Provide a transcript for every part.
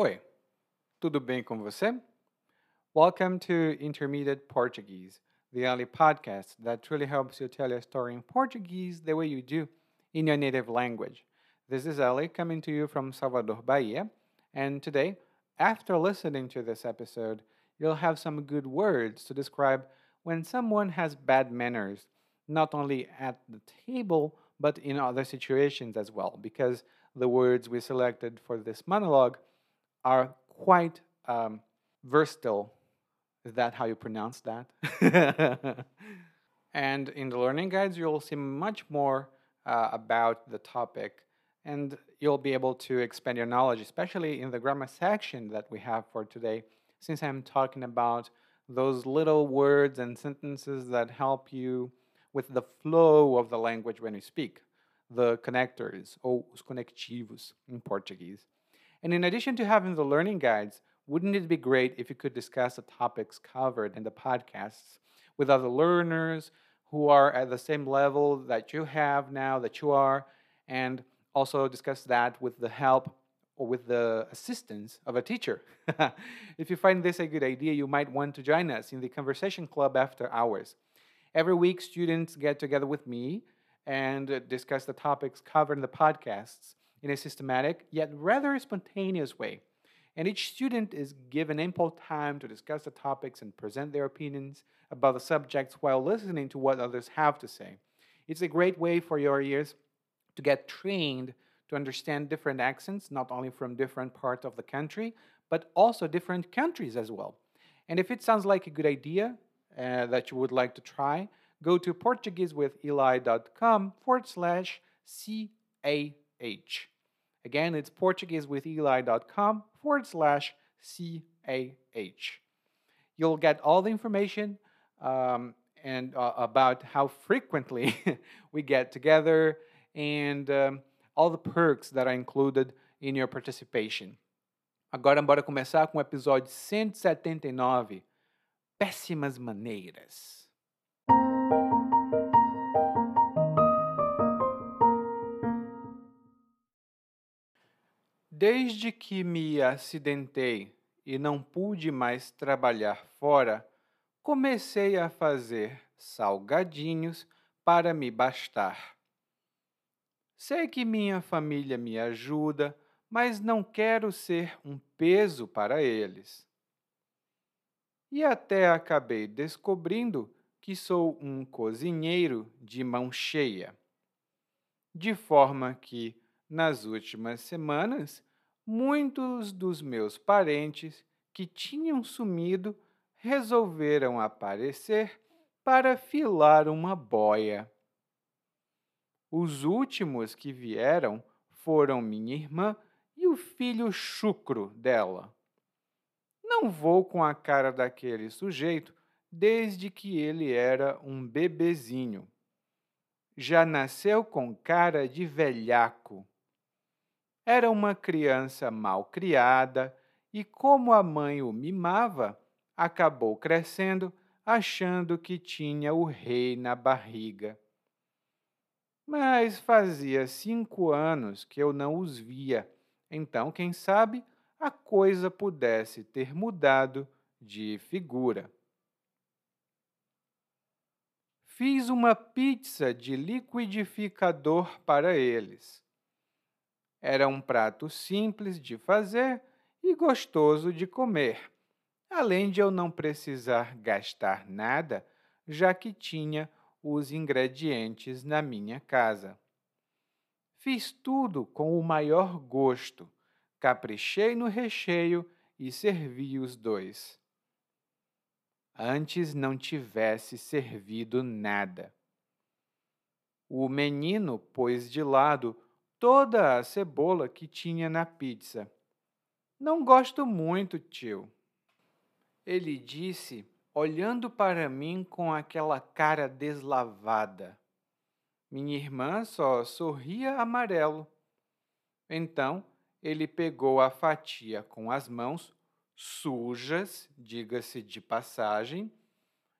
Oi, tudo bem com você? Welcome to Intermediate Portuguese, the only podcast that truly helps you tell your story in Portuguese the way you do in your native language. This is Ali coming to you from Salvador, Bahia, and today, after listening to this episode, you'll have some good words to describe when someone has bad manners, not only at the table, but in other situations as well, because the words we selected for this monologue are quite um, versatile. Is that how you pronounce that? and in the learning guides, you'll see much more uh, about the topic and you'll be able to expand your knowledge, especially in the grammar section that we have for today, since I'm talking about those little words and sentences that help you with the flow of the language when you speak, the connectors, ou os conectivos in Portuguese. And in addition to having the learning guides, wouldn't it be great if you could discuss the topics covered in the podcasts with other learners who are at the same level that you have now, that you are, and also discuss that with the help or with the assistance of a teacher. if you find this a good idea, you might want to join us in the Conversation Club after hours. Every week, students get together with me and discuss the topics covered in the podcasts in a systematic yet rather spontaneous way. And each student is given ample time to discuss the topics and present their opinions about the subjects while listening to what others have to say. It's a great way for your ears to get trained to understand different accents, not only from different parts of the country, but also different countries as well. And if it sounds like a good idea uh, that you would like to try, go to PortugueseWithEli.com forward slash CAH. Again, it's PortugueseWithEli.com forward slash CAH. You'll get all the information um, and uh, about how frequently we get together and um, all the perks that are included in your participation. Agora, bora começar com o episódio 179: Péssimas Maneiras. Desde que me acidentei e não pude mais trabalhar fora, comecei a fazer salgadinhos para me bastar. Sei que minha família me ajuda, mas não quero ser um peso para eles. E até acabei descobrindo que sou um cozinheiro de mão cheia. De forma que, nas últimas semanas, muitos dos meus parentes que tinham sumido resolveram aparecer para filar uma boia. Os últimos que vieram foram minha irmã e o filho chucro dela. Não vou com a cara daquele sujeito desde que ele era um bebezinho. Já nasceu com cara de velhaco. Era uma criança mal criada e, como a mãe o mimava, acabou crescendo achando que tinha o rei na barriga. Mas fazia cinco anos que eu não os via, então, quem sabe, a coisa pudesse ter mudado de figura. Fiz uma pizza de liquidificador para eles. Era um prato simples de fazer e gostoso de comer, além de eu não precisar gastar nada, já que tinha os ingredientes na minha casa. Fiz tudo com o maior gosto, caprichei no recheio e servi os dois. Antes não tivesse servido nada. O menino pôs de lado toda a cebola que tinha na pizza. Não gosto muito, tio. Ele disse, olhando para mim com aquela cara deslavada. Minha irmã só sorria amarelo. Então ele pegou a fatia com as mãos, sujas, diga-se de passagem,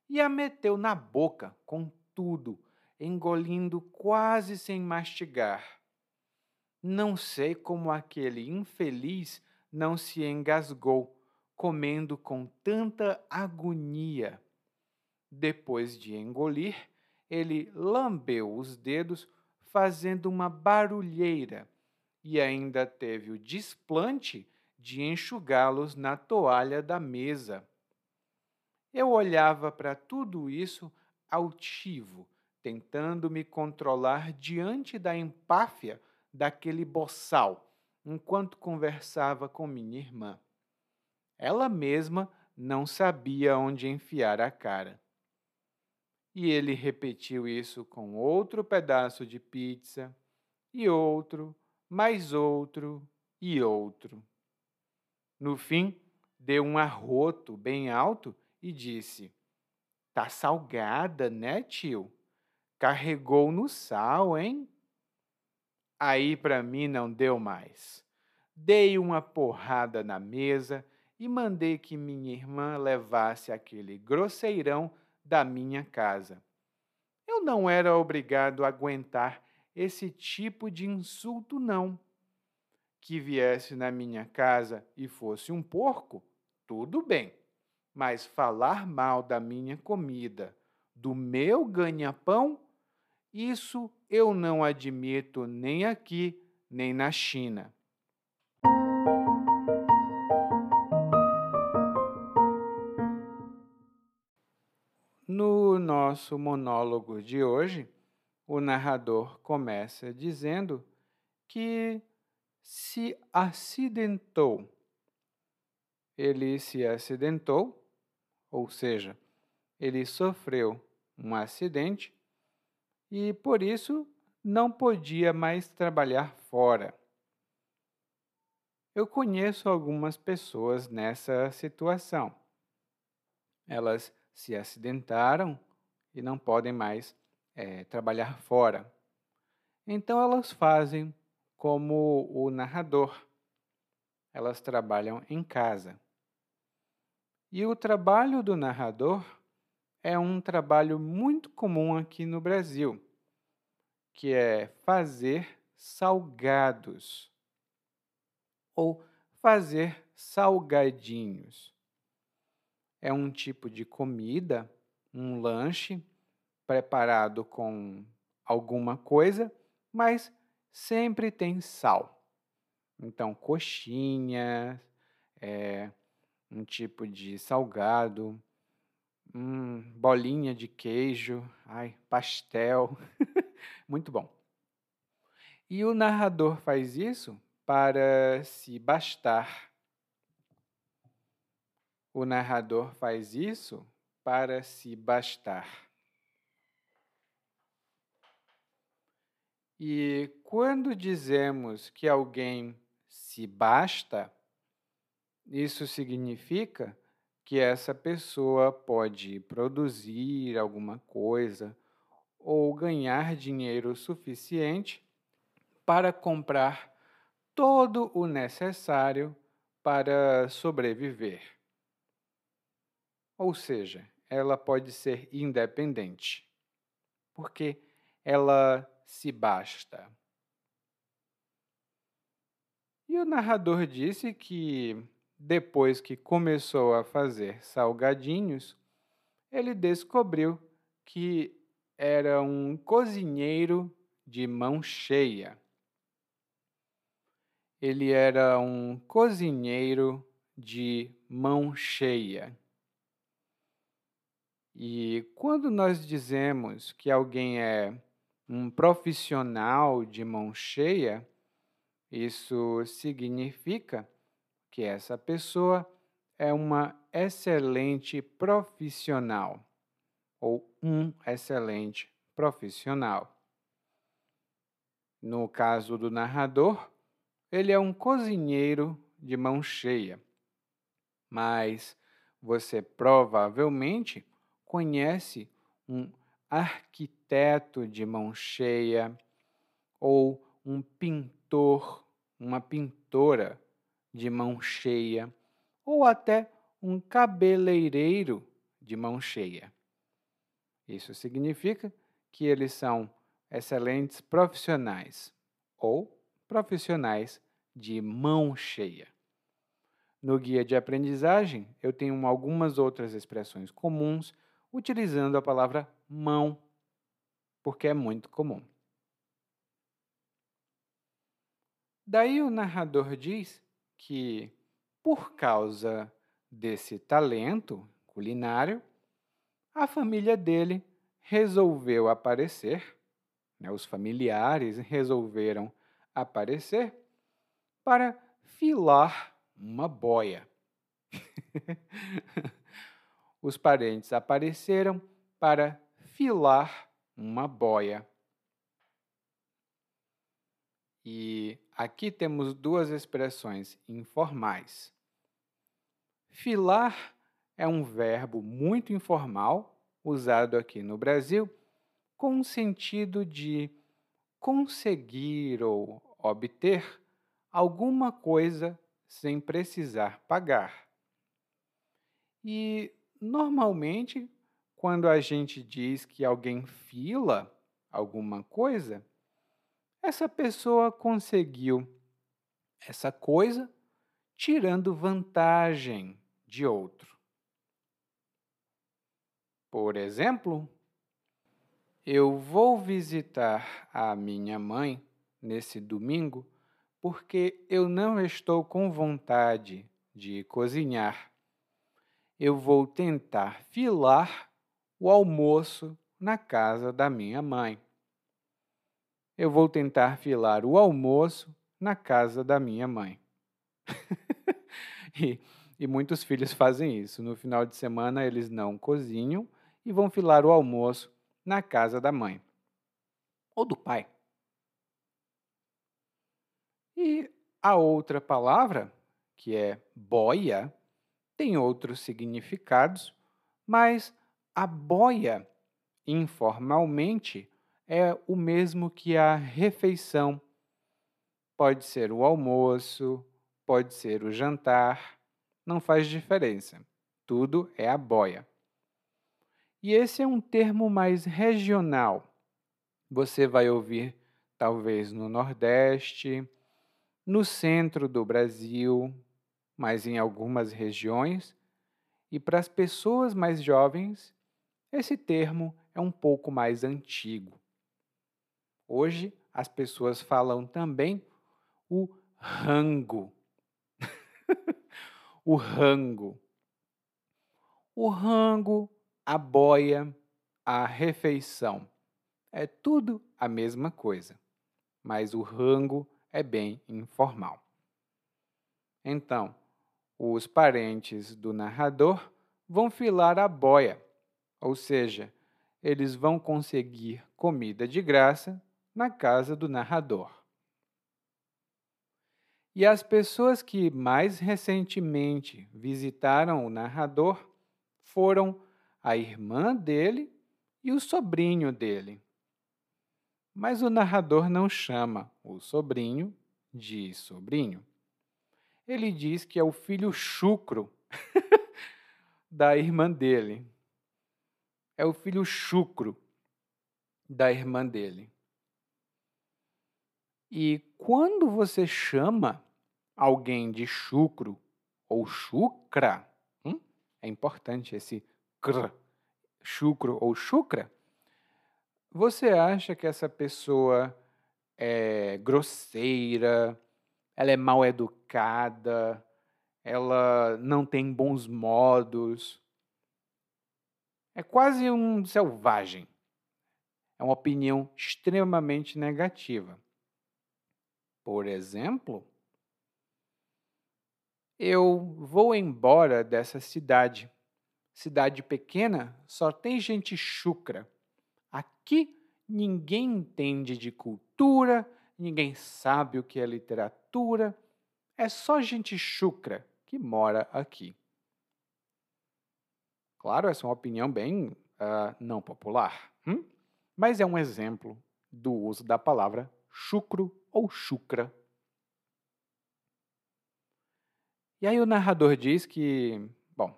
e a meteu na boca com tudo, engolindo quase sem mastigar. Não sei como aquele infeliz não se engasgou, comendo com tanta agonia. Depois de engolir, ele lambeu os dedos, fazendo uma barulheira, e ainda teve o desplante de enxugá-los na toalha da mesa. Eu olhava para tudo isso altivo, tentando me controlar diante da empáfia daquele boçal, enquanto conversava com minha irmã. Ela mesma não sabia onde enfiar a cara. E ele repetiu isso com outro pedaço de pizza, e outro, mais outro e outro. No fim, deu um arroto bem alto e disse: Tá salgada, né, tio? Carregou no sal, hein? Aí para mim não deu mais. Dei uma porrada na mesa e mandei que minha irmã levasse aquele grosseirão da minha casa. Eu não era obrigado a aguentar esse tipo de insulto, não. Que viesse na minha casa e fosse um porco, tudo bem mas falar mal da minha comida, do meu ganha-pão, isso eu não admito nem aqui, nem na China. No nosso monólogo de hoje, o narrador começa dizendo que se acidentou. Ele se acidentou ou seja, ele sofreu um acidente e por isso não podia mais trabalhar fora. Eu conheço algumas pessoas nessa situação. Elas se acidentaram e não podem mais é, trabalhar fora. Então elas fazem como o narrador. Elas trabalham em casa. E o trabalho do narrador é um trabalho muito comum aqui no Brasil, que é fazer salgados ou fazer salgadinhos. É um tipo de comida, um lanche preparado com alguma coisa, mas sempre tem sal. Então, coxinha, é, um tipo de salgado, hum, bolinha de queijo, ai, pastel, muito bom. E o narrador faz isso para se bastar. O narrador faz isso para se bastar. E quando dizemos que alguém se basta, isso significa que essa pessoa pode produzir alguma coisa ou ganhar dinheiro suficiente para comprar todo o necessário para sobreviver. Ou seja, ela pode ser independente, porque ela se basta. E o narrador disse que depois que começou a fazer salgadinhos, ele descobriu que era um cozinheiro de mão cheia. Ele era um cozinheiro de mão cheia. E quando nós dizemos que alguém é um profissional de mão cheia, isso significa que essa pessoa é uma excelente profissional ou um excelente profissional. No caso do narrador, ele é um cozinheiro de mão cheia, mas você provavelmente conhece um arquiteto de mão cheia ou um pintor, uma pintora de mão cheia, ou até um cabeleireiro de mão cheia. Isso significa que eles são excelentes profissionais ou profissionais de mão cheia. No guia de aprendizagem, eu tenho algumas outras expressões comuns utilizando a palavra mão, porque é muito comum. Daí o narrador diz que, por causa desse talento culinário, a família dele resolveu aparecer, né, os familiares resolveram aparecer para filar uma boia. os parentes apareceram para filar uma boia. E aqui temos duas expressões informais. Filar é um verbo muito informal, usado aqui no Brasil, com o sentido de conseguir ou obter alguma coisa sem precisar pagar. E, normalmente, quando a gente diz que alguém fila alguma coisa, essa pessoa conseguiu essa coisa tirando vantagem de outro. Por exemplo, eu vou visitar a minha mãe nesse domingo porque eu não estou com vontade de cozinhar. Eu vou tentar filar o almoço na casa da minha mãe eu vou tentar filar o almoço na casa da minha mãe. e, e muitos filhos fazem isso. No final de semana, eles não cozinham e vão filar o almoço na casa da mãe ou do pai. E a outra palavra, que é boia, tem outros significados, mas a boia, informalmente, é o mesmo que a refeição. Pode ser o almoço, pode ser o jantar, não faz diferença. Tudo é a boia. E esse é um termo mais regional. Você vai ouvir talvez no Nordeste, no centro do Brasil, mas em algumas regiões. E para as pessoas mais jovens, esse termo é um pouco mais antigo. Hoje as pessoas falam também o rango. o rango. O rango, a boia, a refeição. É tudo a mesma coisa, mas o rango é bem informal. Então, os parentes do narrador vão filar a boia, ou seja, eles vão conseguir comida de graça na casa do narrador. E as pessoas que mais recentemente visitaram o narrador foram a irmã dele e o sobrinho dele. Mas o narrador não chama o sobrinho de sobrinho. Ele diz que é o filho chucro da irmã dele. É o filho chucro da irmã dele. E quando você chama alguém de chucro ou chucra, hum, é importante esse cr, chucro ou chucra, você acha que essa pessoa é grosseira, ela é mal educada, ela não tem bons modos. É quase um selvagem. É uma opinião extremamente negativa. Por exemplo, eu vou embora dessa cidade. Cidade pequena só tem gente chucra. Aqui ninguém entende de cultura, ninguém sabe o que é literatura. É só gente chucra que mora aqui. Claro, essa é uma opinião bem uh, não popular, hum? mas é um exemplo do uso da palavra chucro ou chucra. E aí o narrador diz que, bom,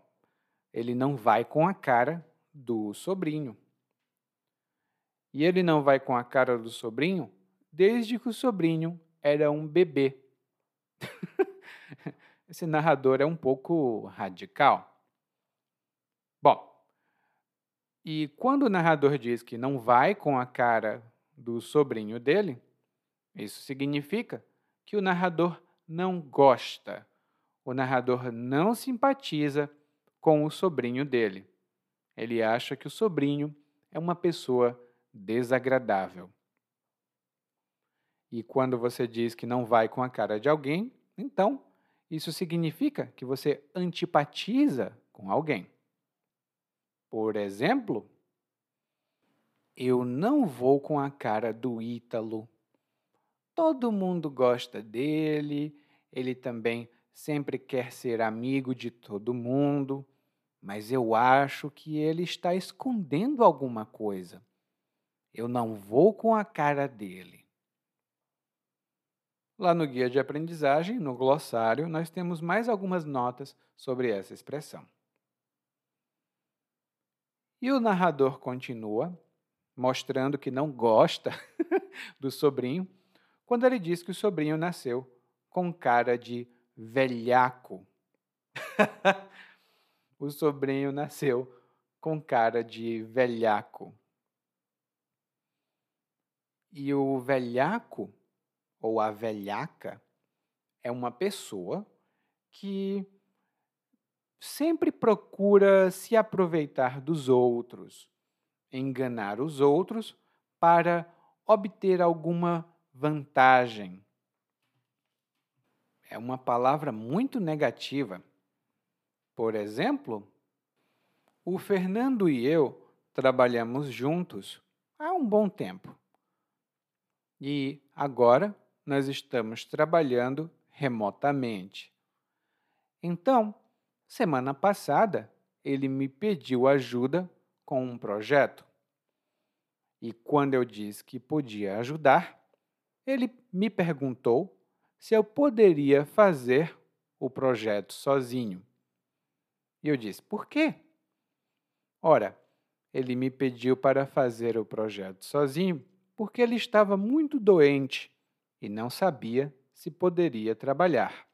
ele não vai com a cara do sobrinho. E ele não vai com a cara do sobrinho desde que o sobrinho era um bebê. esse narrador é um pouco radical. Bom, e quando o narrador diz que não vai com a cara do sobrinho dele, isso significa que o narrador não gosta, o narrador não simpatiza com o sobrinho dele. Ele acha que o sobrinho é uma pessoa desagradável. E quando você diz que não vai com a cara de alguém, então isso significa que você antipatiza com alguém. Por exemplo, eu não vou com a cara do Ítalo. Todo mundo gosta dele, ele também sempre quer ser amigo de todo mundo, mas eu acho que ele está escondendo alguma coisa. Eu não vou com a cara dele. Lá no guia de aprendizagem, no glossário, nós temos mais algumas notas sobre essa expressão. E o narrador continua, mostrando que não gosta do sobrinho, quando ele diz que o sobrinho nasceu com cara de velhaco. o sobrinho nasceu com cara de velhaco. E o velhaco ou a velhaca é uma pessoa que sempre procura se aproveitar dos outros, enganar os outros para obter alguma vantagem. É uma palavra muito negativa. Por exemplo, o Fernando e eu trabalhamos juntos há um bom tempo. E agora nós estamos trabalhando remotamente. Então, semana passada, ele me pediu ajuda com um projeto. E quando eu disse que podia ajudar, ele me perguntou se eu poderia fazer o projeto sozinho. E eu disse: por quê? Ora, ele me pediu para fazer o projeto sozinho porque ele estava muito doente e não sabia se poderia trabalhar.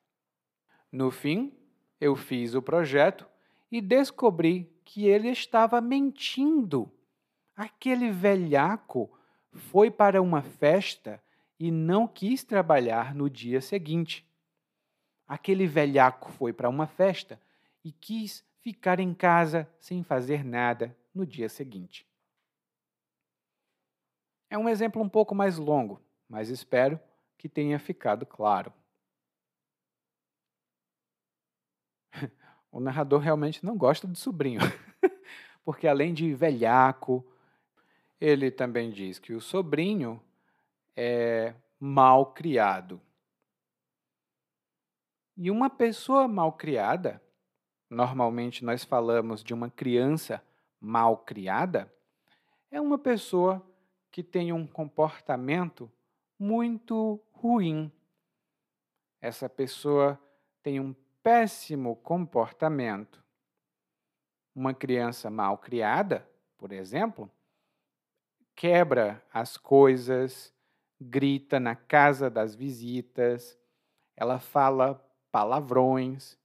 No fim, eu fiz o projeto e descobri que ele estava mentindo. Aquele velhaco foi para uma festa e não quis trabalhar no dia seguinte. Aquele velhaco foi para uma festa e quis ficar em casa sem fazer nada no dia seguinte. É um exemplo um pouco mais longo, mas espero que tenha ficado claro. O narrador realmente não gosta do sobrinho, porque além de velhaco, ele também diz que o sobrinho é mal criado. E uma pessoa mal criada, normalmente nós falamos de uma criança mal criada, é uma pessoa que tem um comportamento muito ruim. Essa pessoa tem um péssimo comportamento. Uma criança mal criada, por exemplo, quebra as coisas, grita na casa das visitas, ela fala palavrões,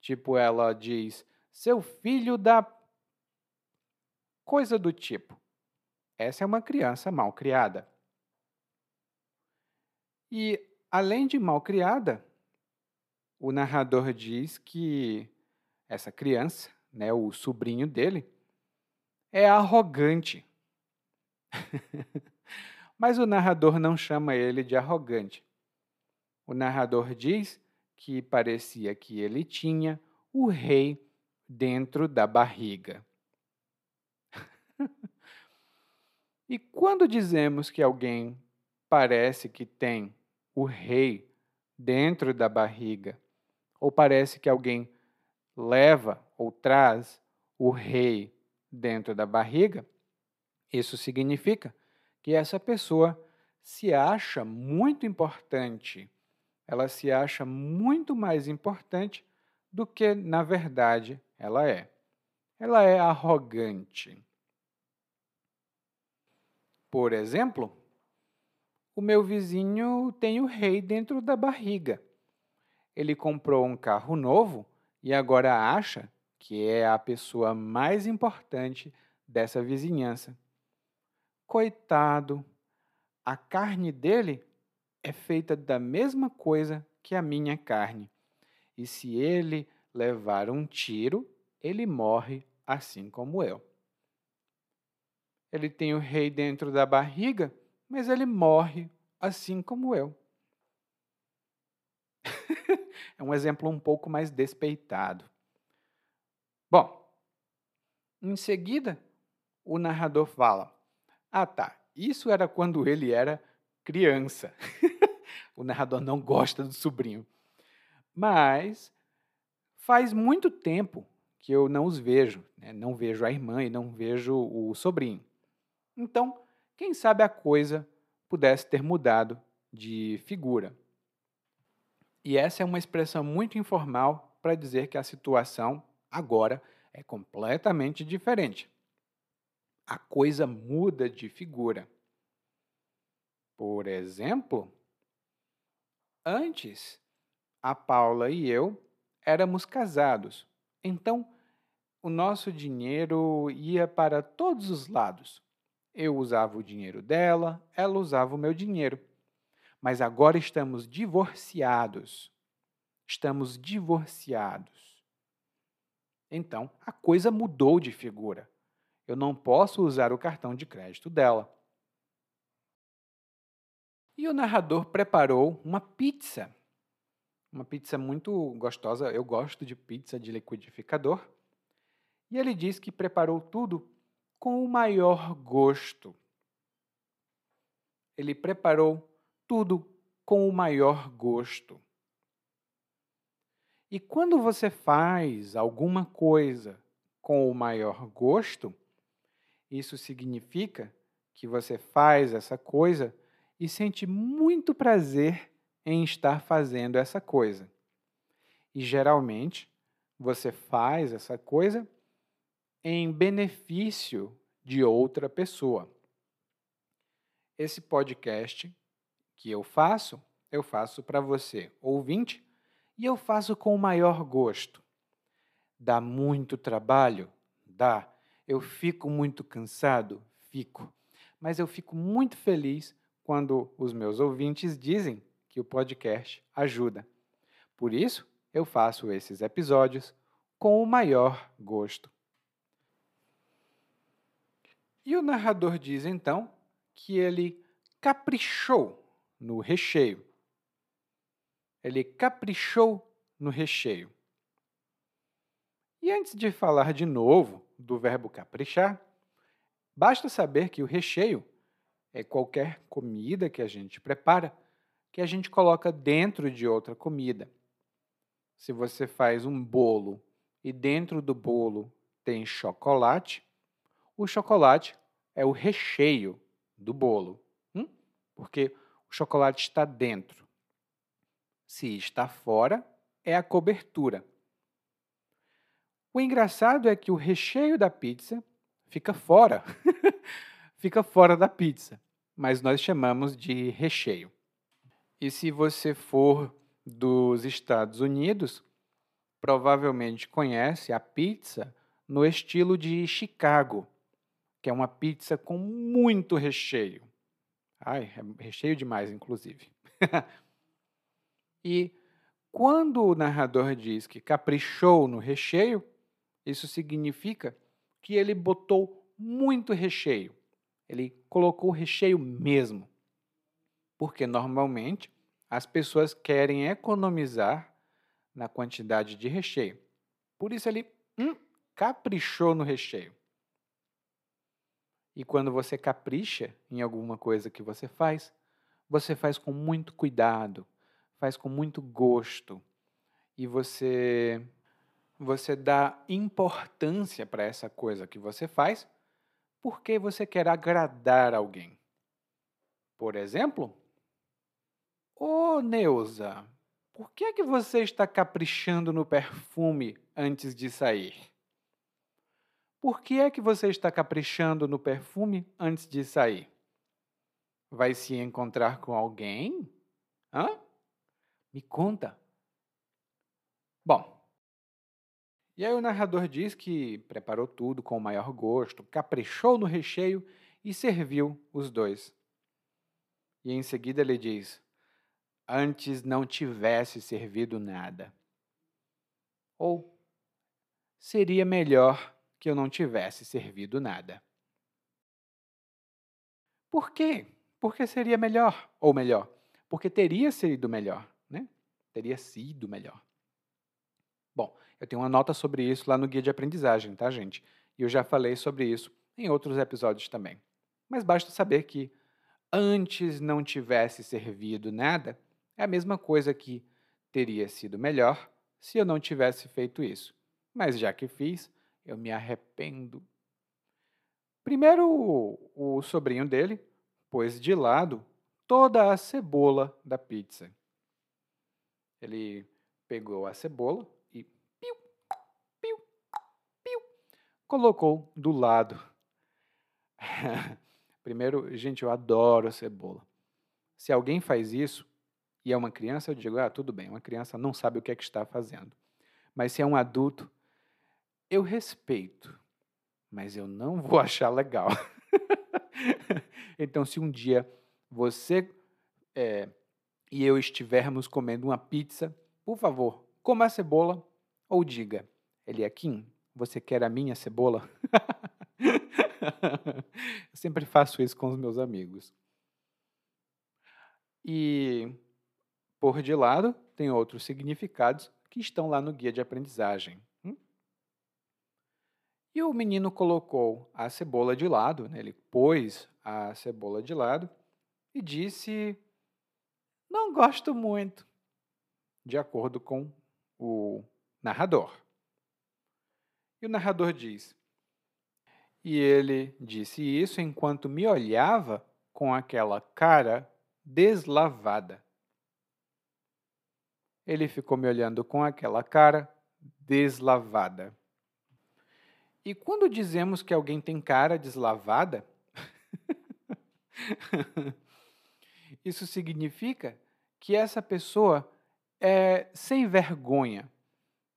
tipo ela diz: "Seu filho da coisa do tipo". Essa é uma criança mal criada. E, além de mal criada, o narrador diz que essa criança, né, o sobrinho dele, é arrogante. Mas o narrador não chama ele de arrogante. O narrador diz que parecia que ele tinha o rei dentro da barriga. e quando dizemos que alguém parece que tem o rei dentro da barriga, ou parece que alguém leva ou traz o rei dentro da barriga, isso significa que essa pessoa se acha muito importante. Ela se acha muito mais importante do que, na verdade, ela é. Ela é arrogante. Por exemplo, o meu vizinho tem o rei dentro da barriga. ele comprou um carro novo e agora acha que é a pessoa mais importante dessa vizinhança. Coitado, a carne dele é feita da mesma coisa que a minha carne. E se ele levar um tiro, ele morre assim como eu. Ele tem o rei dentro da barriga, mas ele morre assim como eu. é um exemplo um pouco mais despeitado. Bom, em seguida, o narrador fala: Ah, tá, isso era quando ele era criança. o narrador não gosta do sobrinho. Mas faz muito tempo que eu não os vejo, né? não vejo a irmã e não vejo o sobrinho. Então, quem sabe a coisa pudesse ter mudado de figura. E essa é uma expressão muito informal para dizer que a situação agora é completamente diferente. A coisa muda de figura. Por exemplo, antes a Paula e eu éramos casados. Então, o nosso dinheiro ia para todos os lados. Eu usava o dinheiro dela, ela usava o meu dinheiro. Mas agora estamos divorciados. Estamos divorciados. Então, a coisa mudou de figura. Eu não posso usar o cartão de crédito dela. E o narrador preparou uma pizza. Uma pizza muito gostosa. Eu gosto de pizza de liquidificador. E ele diz que preparou tudo com o maior gosto. Ele preparou tudo com o maior gosto. E quando você faz alguma coisa com o maior gosto, isso significa que você faz essa coisa e sente muito prazer em estar fazendo essa coisa. E geralmente você faz essa coisa em benefício de outra pessoa. Esse podcast que eu faço, eu faço para você, ouvinte, e eu faço com o maior gosto. Dá muito trabalho? Dá. Eu fico muito cansado? Fico. Mas eu fico muito feliz quando os meus ouvintes dizem que o podcast ajuda. Por isso, eu faço esses episódios com o maior gosto. E o narrador diz então que ele caprichou no recheio. Ele caprichou no recheio. E antes de falar de novo do verbo caprichar, basta saber que o recheio é qualquer comida que a gente prepara que a gente coloca dentro de outra comida. Se você faz um bolo e dentro do bolo tem chocolate, o chocolate é o recheio do bolo, hum? porque o chocolate está dentro. Se está fora, é a cobertura. O engraçado é que o recheio da pizza fica fora. fica fora da pizza, mas nós chamamos de recheio. E se você for dos Estados Unidos, provavelmente conhece a pizza no estilo de Chicago, que é uma pizza com muito recheio. Ai, é recheio demais, inclusive. e quando o narrador diz que caprichou no recheio, isso significa que ele botou muito recheio. Ele colocou recheio mesmo. Porque normalmente as pessoas querem economizar na quantidade de recheio. Por isso ele hum, caprichou no recheio. E quando você capricha em alguma coisa que você faz, você faz com muito cuidado, faz com muito gosto e você você dá importância para essa coisa que você faz porque você quer agradar alguém. Por exemplo, Ô oh, Neuza, por que é que você está caprichando no perfume antes de sair? Por que é que você está caprichando no perfume antes de sair? Vai se encontrar com alguém? Hã? Me conta. Bom, e aí o narrador diz que preparou tudo com o maior gosto, caprichou no recheio e serviu os dois. E em seguida ele diz: Antes não tivesse servido nada. Ou seria melhor que eu não tivesse servido nada. Por quê? Porque seria melhor. Ou melhor, porque teria sido melhor, né? Teria sido melhor. Bom, eu tenho uma nota sobre isso lá no guia de aprendizagem, tá, gente? E eu já falei sobre isso em outros episódios também. Mas basta saber que antes não tivesse servido nada é a mesma coisa que teria sido melhor se eu não tivesse feito isso. Mas já que fiz, eu me arrependo. Primeiro, o, sobrinho dele pôs de lado toda a cebola da pizza. Ele pegou a cebola colocou do lado. Primeiro, gente, eu adoro cebola. Se alguém faz isso e é uma criança, eu digo, ah, tudo bem, uma criança não sabe o que é que está fazendo. Mas se é um adulto, eu respeito, mas eu não vou achar legal. então, se um dia você é, e eu estivermos comendo uma pizza, por favor, coma a cebola ou diga, Eliakim, você quer a minha cebola? eu sempre faço isso com os meus amigos. E por de lado, tem outros significados que estão lá no guia de aprendizagem. Hum? E o menino colocou a cebola de lado, né? ele pôs a cebola de lado e disse: Não gosto muito, de acordo com o narrador. E o narrador diz: E ele disse isso enquanto me olhava com aquela cara deslavada. Ele ficou me olhando com aquela cara deslavada. E quando dizemos que alguém tem cara deslavada, isso significa que essa pessoa é sem vergonha.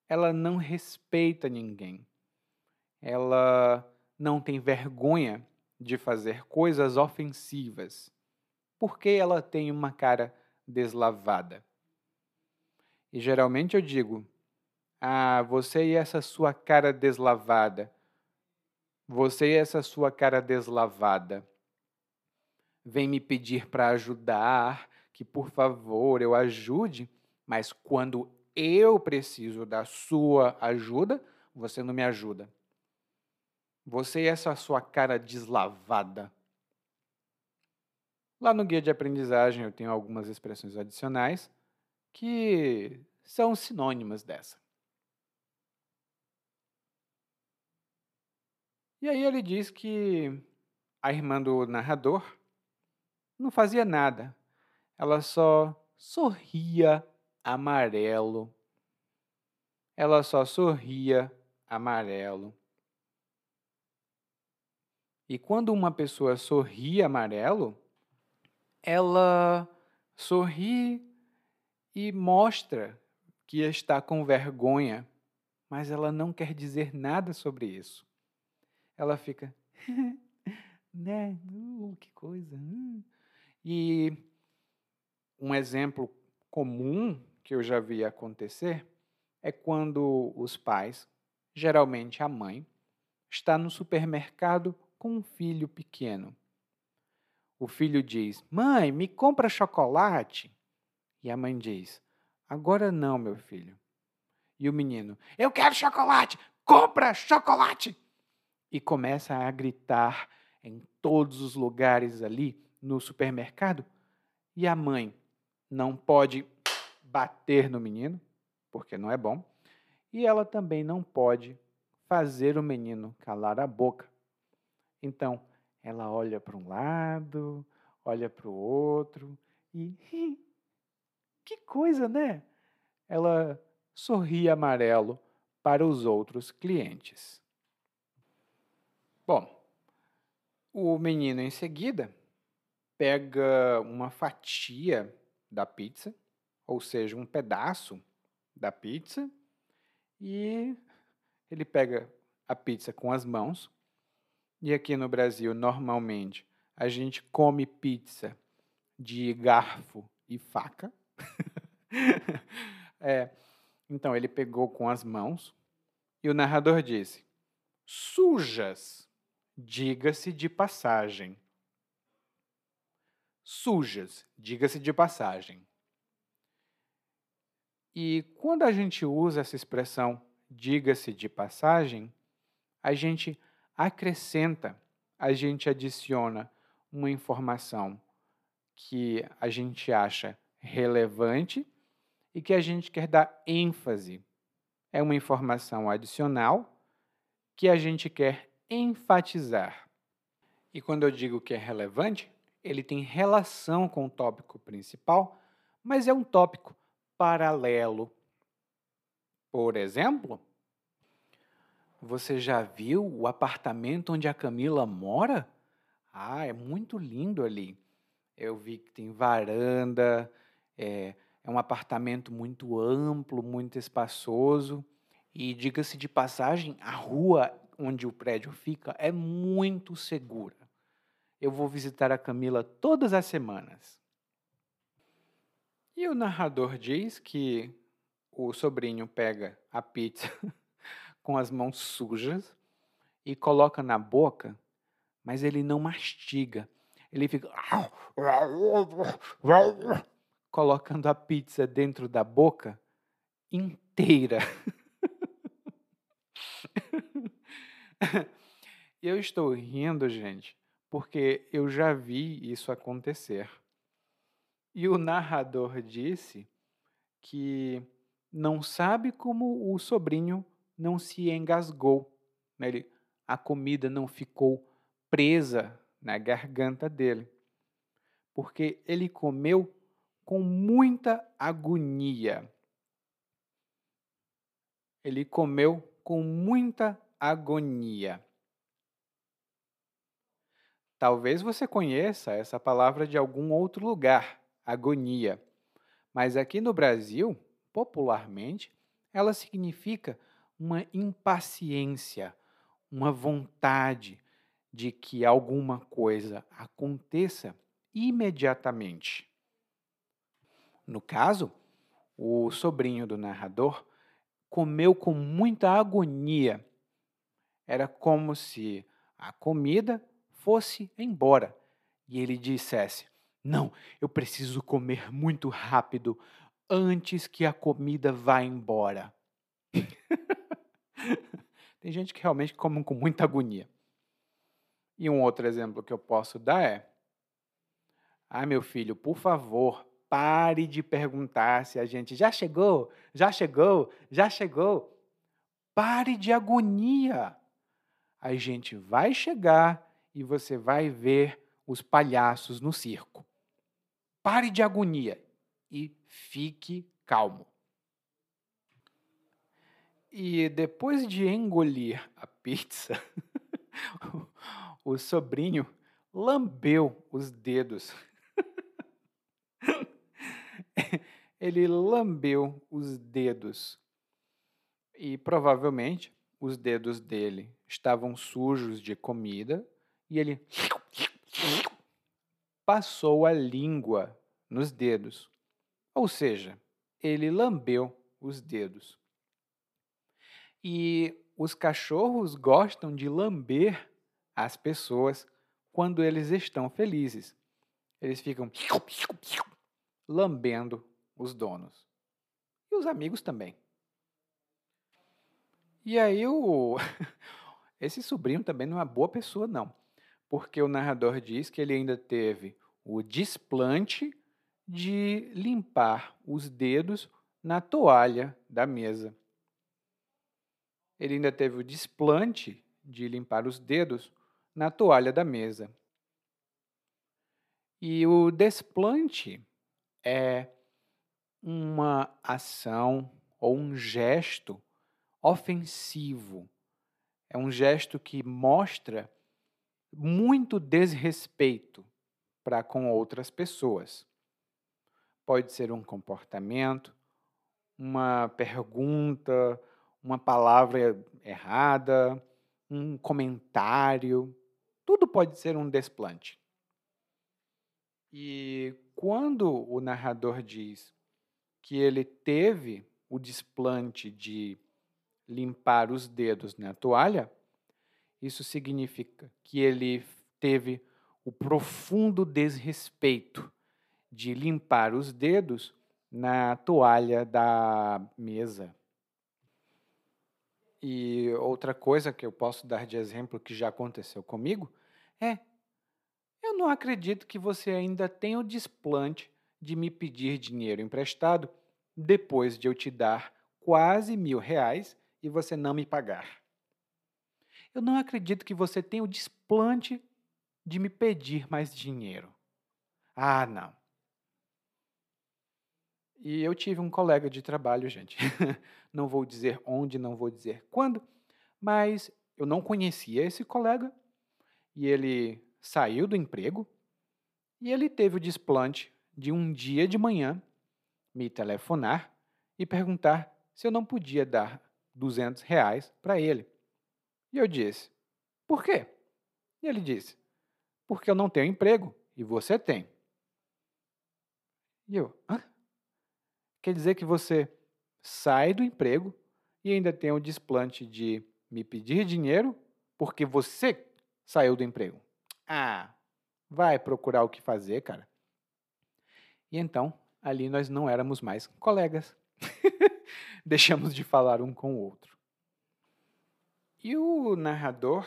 Ela não respeita ninguém. Ela não tem vergonha de fazer coisas ofensivas. Porque ela tem uma cara deslavada. E geralmente eu digo: Ah, você e essa sua cara deslavada. Você e essa sua cara deslavada. Vem me pedir para ajudar, que por favor eu ajude, mas quando eu preciso da sua ajuda, você não me ajuda. Você e essa sua cara deslavada. Lá no guia de aprendizagem eu tenho algumas expressões adicionais que são sinônimas dessa. E aí ele diz que a irmã do narrador não fazia nada, ela só sorria amarelo. Ela só sorria amarelo. E quando uma pessoa sorri amarelo, ela sorri e mostra que está com vergonha, mas ela não quer dizer nada sobre isso. Ela fica, né? Uh, que coisa. Uh. E um exemplo comum que eu já vi acontecer é quando os pais, geralmente a mãe, está no supermercado com um filho pequeno. O filho diz: Mãe, me compra chocolate. E a mãe diz: Agora não, meu filho. E o menino: Eu quero chocolate! Compra chocolate! E começa a gritar em todos os lugares ali no supermercado. E a mãe não pode bater no menino, porque não é bom. E ela também não pode fazer o menino calar a boca. Então, ela olha para um lado, olha para o outro e que coisa, né? Ela sorri amarelo para os outros clientes. Bom, o menino em seguida pega uma fatia da pizza, ou seja, um pedaço da pizza, e ele pega a pizza com as mãos. E aqui no Brasil, normalmente, a gente come pizza de garfo e faca. é, então ele pegou com as mãos e o narrador disse: sujas, diga-se de passagem. Sujas, diga-se de passagem. E quando a gente usa essa expressão diga-se de passagem, a gente acrescenta, a gente adiciona uma informação que a gente acha relevante e que a gente quer dar ênfase. É uma informação adicional que a gente quer enfatizar. E quando eu digo que é relevante, ele tem relação com o tópico principal, mas é um tópico paralelo. Por exemplo, você já viu o apartamento onde a Camila mora? Ah, é muito lindo ali. Eu vi que tem varanda, é, é um apartamento muito amplo, muito espaçoso. E diga-se de passagem, a rua onde o prédio fica é muito segura. Eu vou visitar a Camila todas as semanas. E o narrador diz que o sobrinho pega a pizza com as mãos sujas e coloca na boca, mas ele não mastiga. Ele fica colocando a pizza dentro da boca inteira. eu estou rindo, gente, porque eu já vi isso acontecer. E o narrador disse que não sabe como o sobrinho não se engasgou. Né? Ele, a comida não ficou presa na garganta dele. Porque ele comeu com muita agonia. Ele comeu com muita agonia. Talvez você conheça essa palavra de algum outro lugar, agonia. Mas aqui no Brasil, popularmente, ela significa uma impaciência, uma vontade de que alguma coisa aconteça imediatamente. No caso, o sobrinho do narrador comeu com muita agonia. Era como se a comida fosse embora e ele dissesse: Não, eu preciso comer muito rápido antes que a comida vá embora. Tem gente que realmente come com muita agonia. E um outro exemplo que eu posso dar é: Ah, meu filho, por favor, Pare de perguntar se a gente já chegou, já chegou, já chegou. Pare de agonia. A gente vai chegar e você vai ver os palhaços no circo. Pare de agonia e fique calmo. E depois de engolir a pizza, o sobrinho lambeu os dedos ele lambeu os dedos e provavelmente os dedos dele estavam sujos de comida e ele passou a língua nos dedos. Ou seja, ele lambeu os dedos. E os cachorros gostam de lamber as pessoas quando eles estão felizes. Eles ficam lambendo os donos. E os amigos também. E aí o esse sobrinho também não é uma boa pessoa não, porque o narrador diz que ele ainda teve o desplante de limpar os dedos na toalha da mesa. Ele ainda teve o desplante de limpar os dedos na toalha da mesa. E o desplante é uma ação ou um gesto ofensivo. É um gesto que mostra muito desrespeito para com outras pessoas. Pode ser um comportamento, uma pergunta, uma palavra errada, um comentário, tudo pode ser um desplante. E quando o narrador diz que ele teve o desplante de limpar os dedos na toalha, isso significa que ele teve o profundo desrespeito de limpar os dedos na toalha da mesa. E outra coisa que eu posso dar de exemplo que já aconteceu comigo é: eu não acredito que você ainda tenha o desplante de me pedir dinheiro emprestado depois de eu te dar quase mil reais e você não me pagar. Eu não acredito que você tenha o desplante de me pedir mais dinheiro. Ah, não. E eu tive um colega de trabalho, gente. não vou dizer onde, não vou dizer quando, mas eu não conhecia esse colega e ele saiu do emprego e ele teve o desplante de um dia de manhã me telefonar e perguntar se eu não podia dar 200 reais para ele. E eu disse, por quê? E ele disse, porque eu não tenho emprego e você tem. E eu, hã? Quer dizer que você sai do emprego e ainda tem o desplante de me pedir dinheiro porque você saiu do emprego. Ah, vai procurar o que fazer, cara. E então, ali nós não éramos mais colegas. Deixamos de falar um com o outro. E o narrador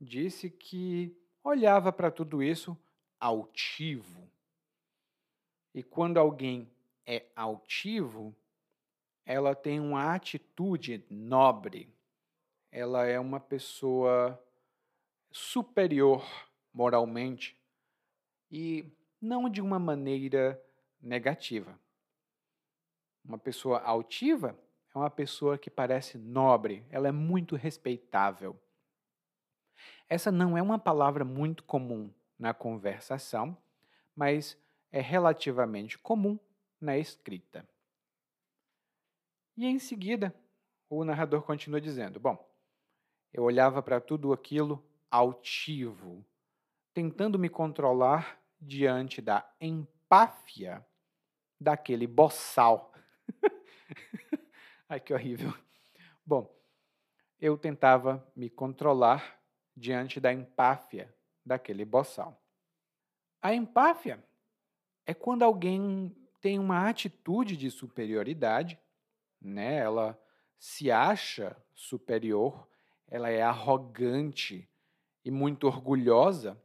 disse que olhava para tudo isso altivo. E quando alguém é altivo, ela tem uma atitude nobre. Ela é uma pessoa superior moralmente e não de uma maneira negativa. Uma pessoa altiva é uma pessoa que parece nobre, ela é muito respeitável. Essa não é uma palavra muito comum na conversação, mas é relativamente comum na escrita. E em seguida, o narrador continua dizendo: Bom, eu olhava para tudo aquilo altivo, tentando me controlar diante da empáfia daquele boçal. Ai, que horrível. Bom, eu tentava me controlar diante da empáfia daquele boçal. A empáfia é quando alguém tem uma atitude de superioridade, né? Ela se acha superior, ela é arrogante e muito orgulhosa.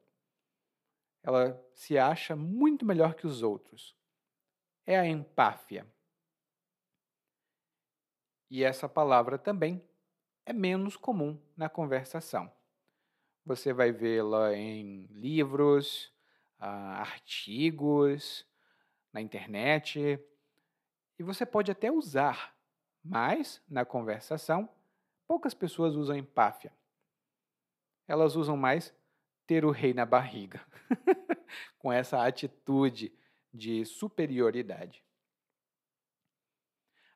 Ela se acha muito melhor que os outros. É a empáfia. E essa palavra também é menos comum na conversação. Você vai vê-la em livros, ah, artigos, na internet, e você pode até usar, mas na conversação, poucas pessoas usam empáfia. Elas usam mais ter o rei na barriga, com essa atitude de superioridade.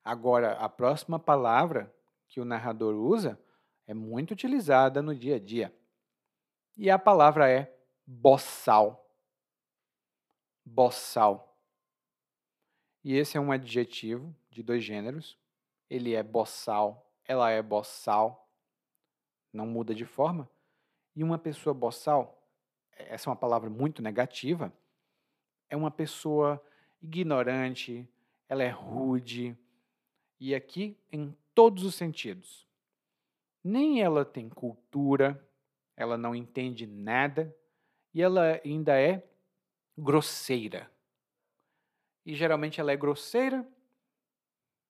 Agora, a próxima palavra que o narrador usa é muito utilizada no dia a dia. E a palavra é boçal. Boçal. E esse é um adjetivo de dois gêneros. Ele é boçal, ela é boçal. Não muda de forma. E uma pessoa boçal, essa é uma palavra muito negativa, é uma pessoa ignorante, ela é rude. E aqui em todos os sentidos. Nem ela tem cultura, ela não entende nada e ela ainda é grosseira. E geralmente ela é grosseira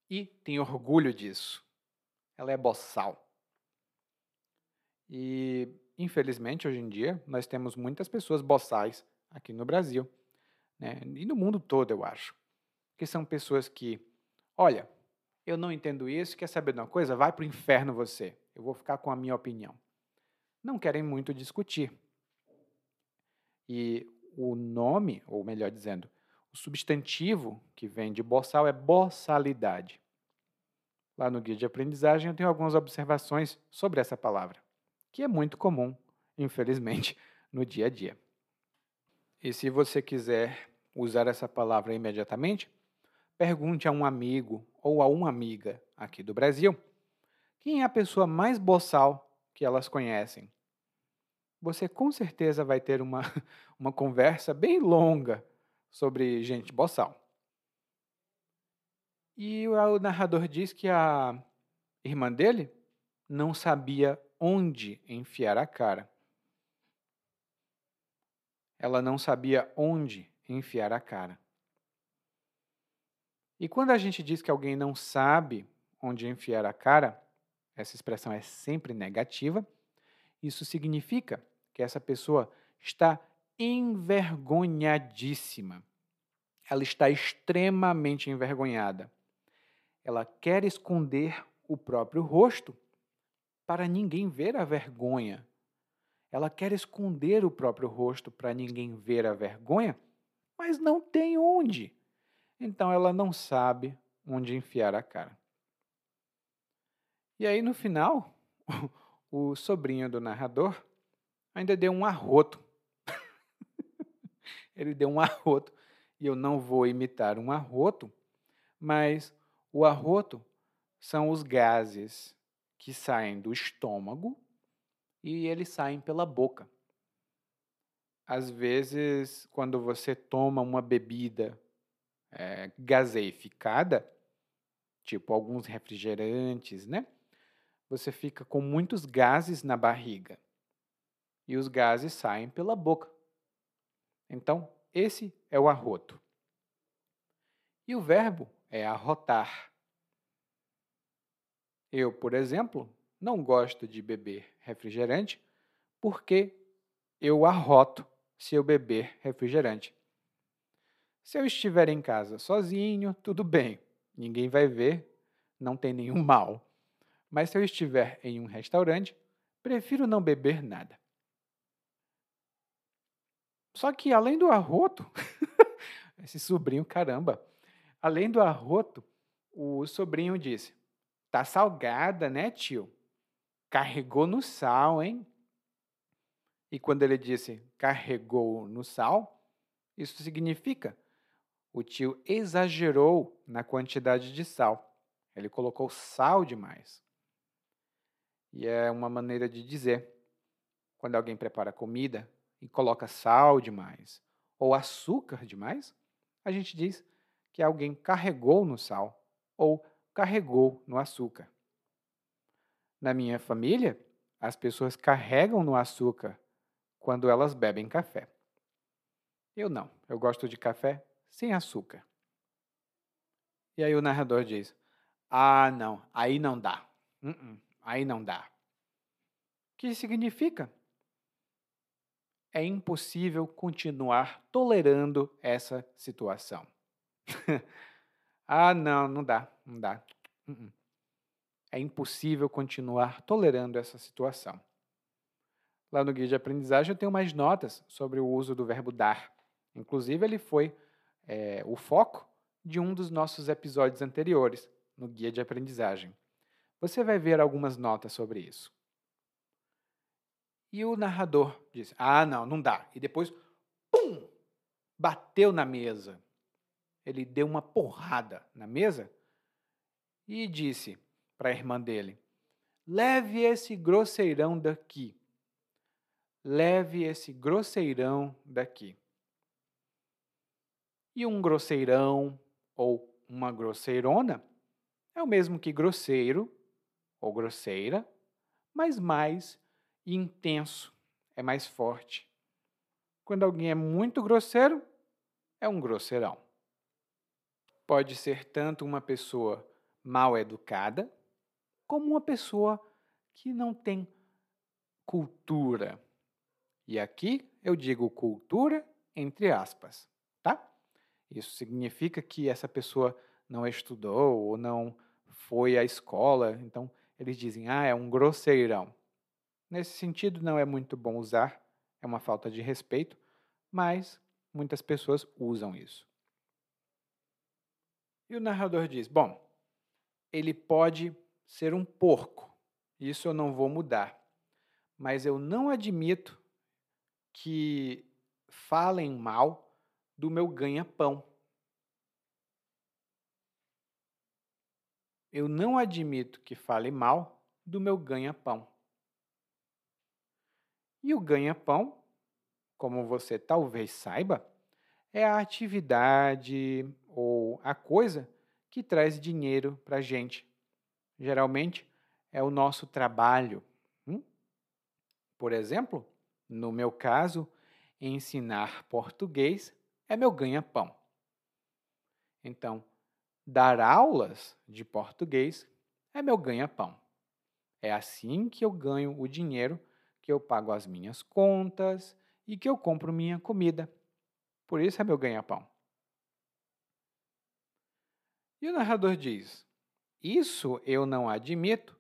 e tem orgulho disso. Ela é boçal. E, infelizmente, hoje em dia, nós temos muitas pessoas boçais aqui no Brasil. Né? E no mundo todo, eu acho. Que são pessoas que, olha, eu não entendo isso, quer saber de uma coisa? Vai para o inferno você. Eu vou ficar com a minha opinião. Não querem muito discutir. E o nome, ou melhor dizendo, o substantivo que vem de boçal é boçalidade. Lá no guia de aprendizagem eu tenho algumas observações sobre essa palavra, que é muito comum, infelizmente, no dia a dia. E se você quiser usar essa palavra imediatamente, pergunte a um amigo ou a uma amiga aqui do Brasil quem é a pessoa mais boçal que elas conhecem. Você com certeza vai ter uma, uma conversa bem longa sobre gente boçal. E o narrador diz que a irmã dele não sabia onde enfiar a cara. Ela não sabia onde enfiar a cara. E quando a gente diz que alguém não sabe onde enfiar a cara, essa expressão é sempre negativa, isso significa que essa pessoa está envergonhadíssima. Ela está extremamente envergonhada. Ela quer esconder o próprio rosto para ninguém ver a vergonha. Ela quer esconder o próprio rosto para ninguém ver a vergonha, mas não tem onde. Então ela não sabe onde enfiar a cara. E aí no final, o sobrinho do narrador ainda deu um arroto. Ele deu um arroto, e eu não vou imitar um arroto, mas o arroto são os gases que saem do estômago e eles saem pela boca. Às vezes, quando você toma uma bebida é, gaseificada, tipo alguns refrigerantes, né? Você fica com muitos gases na barriga e os gases saem pela boca. Então, esse é o arroto. E o verbo é arrotar. Eu, por exemplo, não gosto de beber refrigerante porque eu arroto se eu beber refrigerante. Se eu estiver em casa sozinho, tudo bem, ninguém vai ver, não tem nenhum mal. Mas se eu estiver em um restaurante, prefiro não beber nada. Só que além do arroto, esse sobrinho, caramba, Além do arroto, o sobrinho disse: Tá salgada, né, tio? Carregou no sal, hein? E quando ele disse carregou no sal, isso significa o tio exagerou na quantidade de sal. Ele colocou sal demais. E é uma maneira de dizer quando alguém prepara comida e coloca sal demais ou açúcar demais, a gente diz que alguém carregou no sal ou carregou no açúcar. Na minha família, as pessoas carregam no açúcar quando elas bebem café. Eu não, eu gosto de café sem açúcar. E aí o narrador diz: Ah, não, aí não dá. Uh -uh, aí não dá. O que significa? É impossível continuar tolerando essa situação. ah, não, não dá, não dá. Uh-uh. É impossível continuar tolerando essa situação. Lá no guia de aprendizagem eu tenho mais notas sobre o uso do verbo dar. Inclusive, ele foi é, o foco de um dos nossos episódios anteriores, no guia de aprendizagem. Você vai ver algumas notas sobre isso. E o narrador disse: Ah, não, não dá. E depois, pum! Bateu na mesa ele deu uma porrada na mesa e disse para a irmã dele: Leve esse grosseirão daqui. Leve esse grosseirão daqui. E um grosseirão ou uma grosseirona é o mesmo que grosseiro ou grosseira, mas mais intenso, é mais forte. Quando alguém é muito grosseiro, é um grosseirão pode ser tanto uma pessoa mal educada, como uma pessoa que não tem cultura. E aqui eu digo cultura entre aspas, tá? Isso significa que essa pessoa não estudou ou não foi à escola, então eles dizem, ah, é um grosseirão. Nesse sentido, não é muito bom usar, é uma falta de respeito, mas muitas pessoas usam isso. E o narrador diz: Bom, ele pode ser um porco. Isso eu não vou mudar. Mas eu não admito que falem mal do meu ganha-pão. Eu não admito que fale mal do meu ganha-pão. E o ganha-pão, como você talvez saiba, é a atividade ou a coisa que traz dinheiro para a gente. Geralmente é o nosso trabalho. Hum? Por exemplo, no meu caso, ensinar português é meu ganha-pão. Então, dar aulas de português é meu ganha-pão. É assim que eu ganho o dinheiro que eu pago as minhas contas e que eu compro minha comida. Por isso é meu ganha-pão. E o narrador diz: Isso eu não admito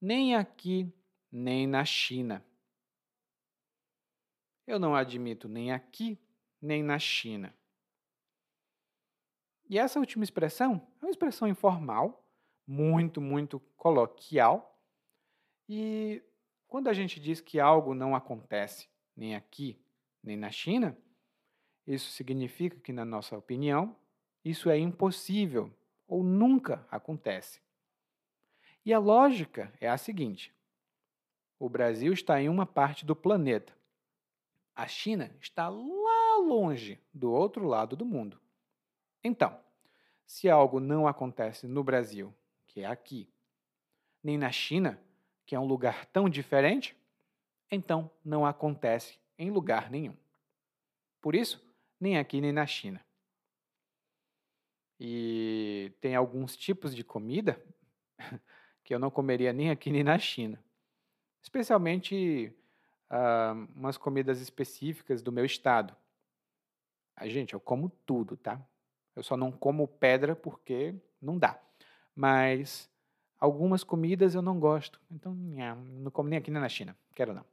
nem aqui, nem na China. Eu não admito nem aqui, nem na China. E essa última expressão é uma expressão informal, muito, muito coloquial. E quando a gente diz que algo não acontece nem aqui, nem na China, isso significa que, na nossa opinião, isso é impossível ou nunca acontece. E a lógica é a seguinte: o Brasil está em uma parte do planeta. A China está lá longe, do outro lado do mundo. Então, se algo não acontece no Brasil, que é aqui, nem na China, que é um lugar tão diferente, então não acontece em lugar nenhum. Por isso, nem aqui nem na China. E tem alguns tipos de comida que eu não comeria nem aqui nem na China. Especialmente uh, umas comidas específicas do meu estado. A gente, eu como tudo, tá? Eu só não como pedra porque não dá. Mas algumas comidas eu não gosto. Então, não como nem aqui nem na China. Quero não.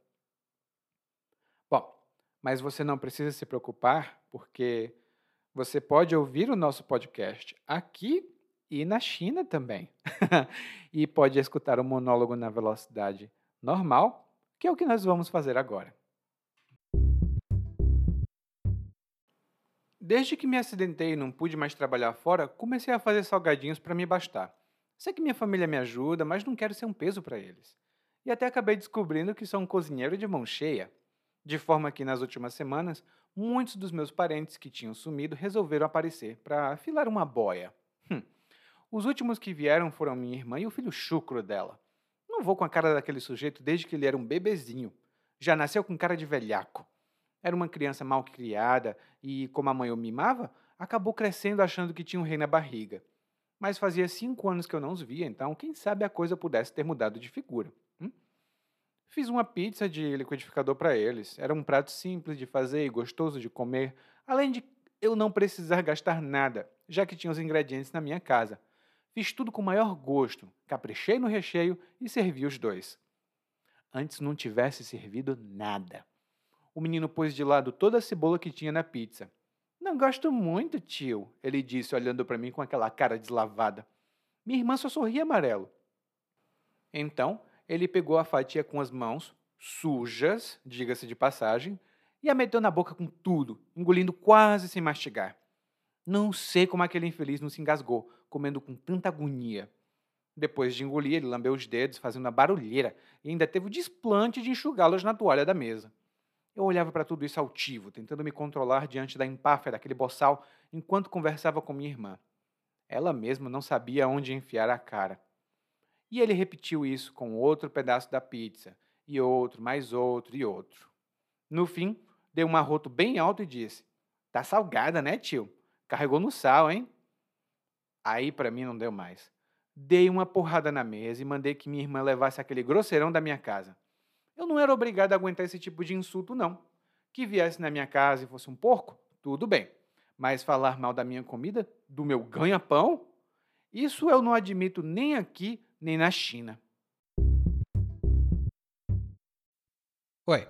Bom, mas você não precisa se preocupar porque você pode ouvir o nosso podcast aqui e na China também. e pode escutar o monólogo na velocidade normal, que é o que nós vamos fazer agora. Desde que me acidentei e não pude mais trabalhar fora, comecei a fazer salgadinhos para me bastar. Sei que minha família me ajuda, mas não quero ser um peso para eles. E até acabei descobrindo que sou um cozinheiro de mão cheia. De forma que nas últimas semanas muitos dos meus parentes que tinham sumido resolveram aparecer para afilar uma boia. Hum. Os últimos que vieram foram minha irmã e o filho chucro dela. Não vou com a cara daquele sujeito desde que ele era um bebezinho. Já nasceu com cara de velhaco. Era uma criança mal criada e, como a mãe o mimava, acabou crescendo achando que tinha um rei na barriga. Mas fazia cinco anos que eu não os via, então quem sabe a coisa pudesse ter mudado de figura. Fiz uma pizza de liquidificador para eles. Era um prato simples de fazer e gostoso de comer, além de eu não precisar gastar nada, já que tinha os ingredientes na minha casa. Fiz tudo com o maior gosto, caprichei no recheio e servi os dois. Antes não tivesse servido nada. O menino pôs de lado toda a cebola que tinha na pizza. Não gosto muito, tio, ele disse, olhando para mim com aquela cara deslavada. Minha irmã só sorria amarelo. Então, ele pegou a fatia com as mãos, sujas, diga-se de passagem, e a meteu na boca com tudo, engolindo quase sem mastigar. Não sei como aquele infeliz não se engasgou, comendo com tanta agonia. Depois de engolir, ele lambeu os dedos, fazendo uma barulheira, e ainda teve o desplante de enxugá-los na toalha da mesa. Eu olhava para tudo isso altivo, tentando me controlar diante da empáfia daquele boçal, enquanto conversava com minha irmã. Ela mesma não sabia onde enfiar a cara. E ele repetiu isso com outro pedaço da pizza, e outro, mais outro e outro. No fim, deu um arroto bem alto e disse: Tá salgada, né, tio? Carregou no sal, hein? Aí para mim não deu mais. Dei uma porrada na mesa e mandei que minha irmã levasse aquele grosseirão da minha casa. Eu não era obrigado a aguentar esse tipo de insulto, não. Que viesse na minha casa e fosse um porco, tudo bem. Mas falar mal da minha comida, do meu ganha-pão, isso eu não admito nem aqui nem na China. Oi,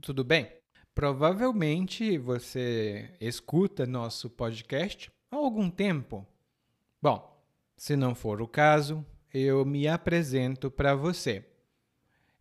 tudo bem? Provavelmente você escuta nosso podcast há algum tempo. Bom, Se não for o caso, eu me apresento para você.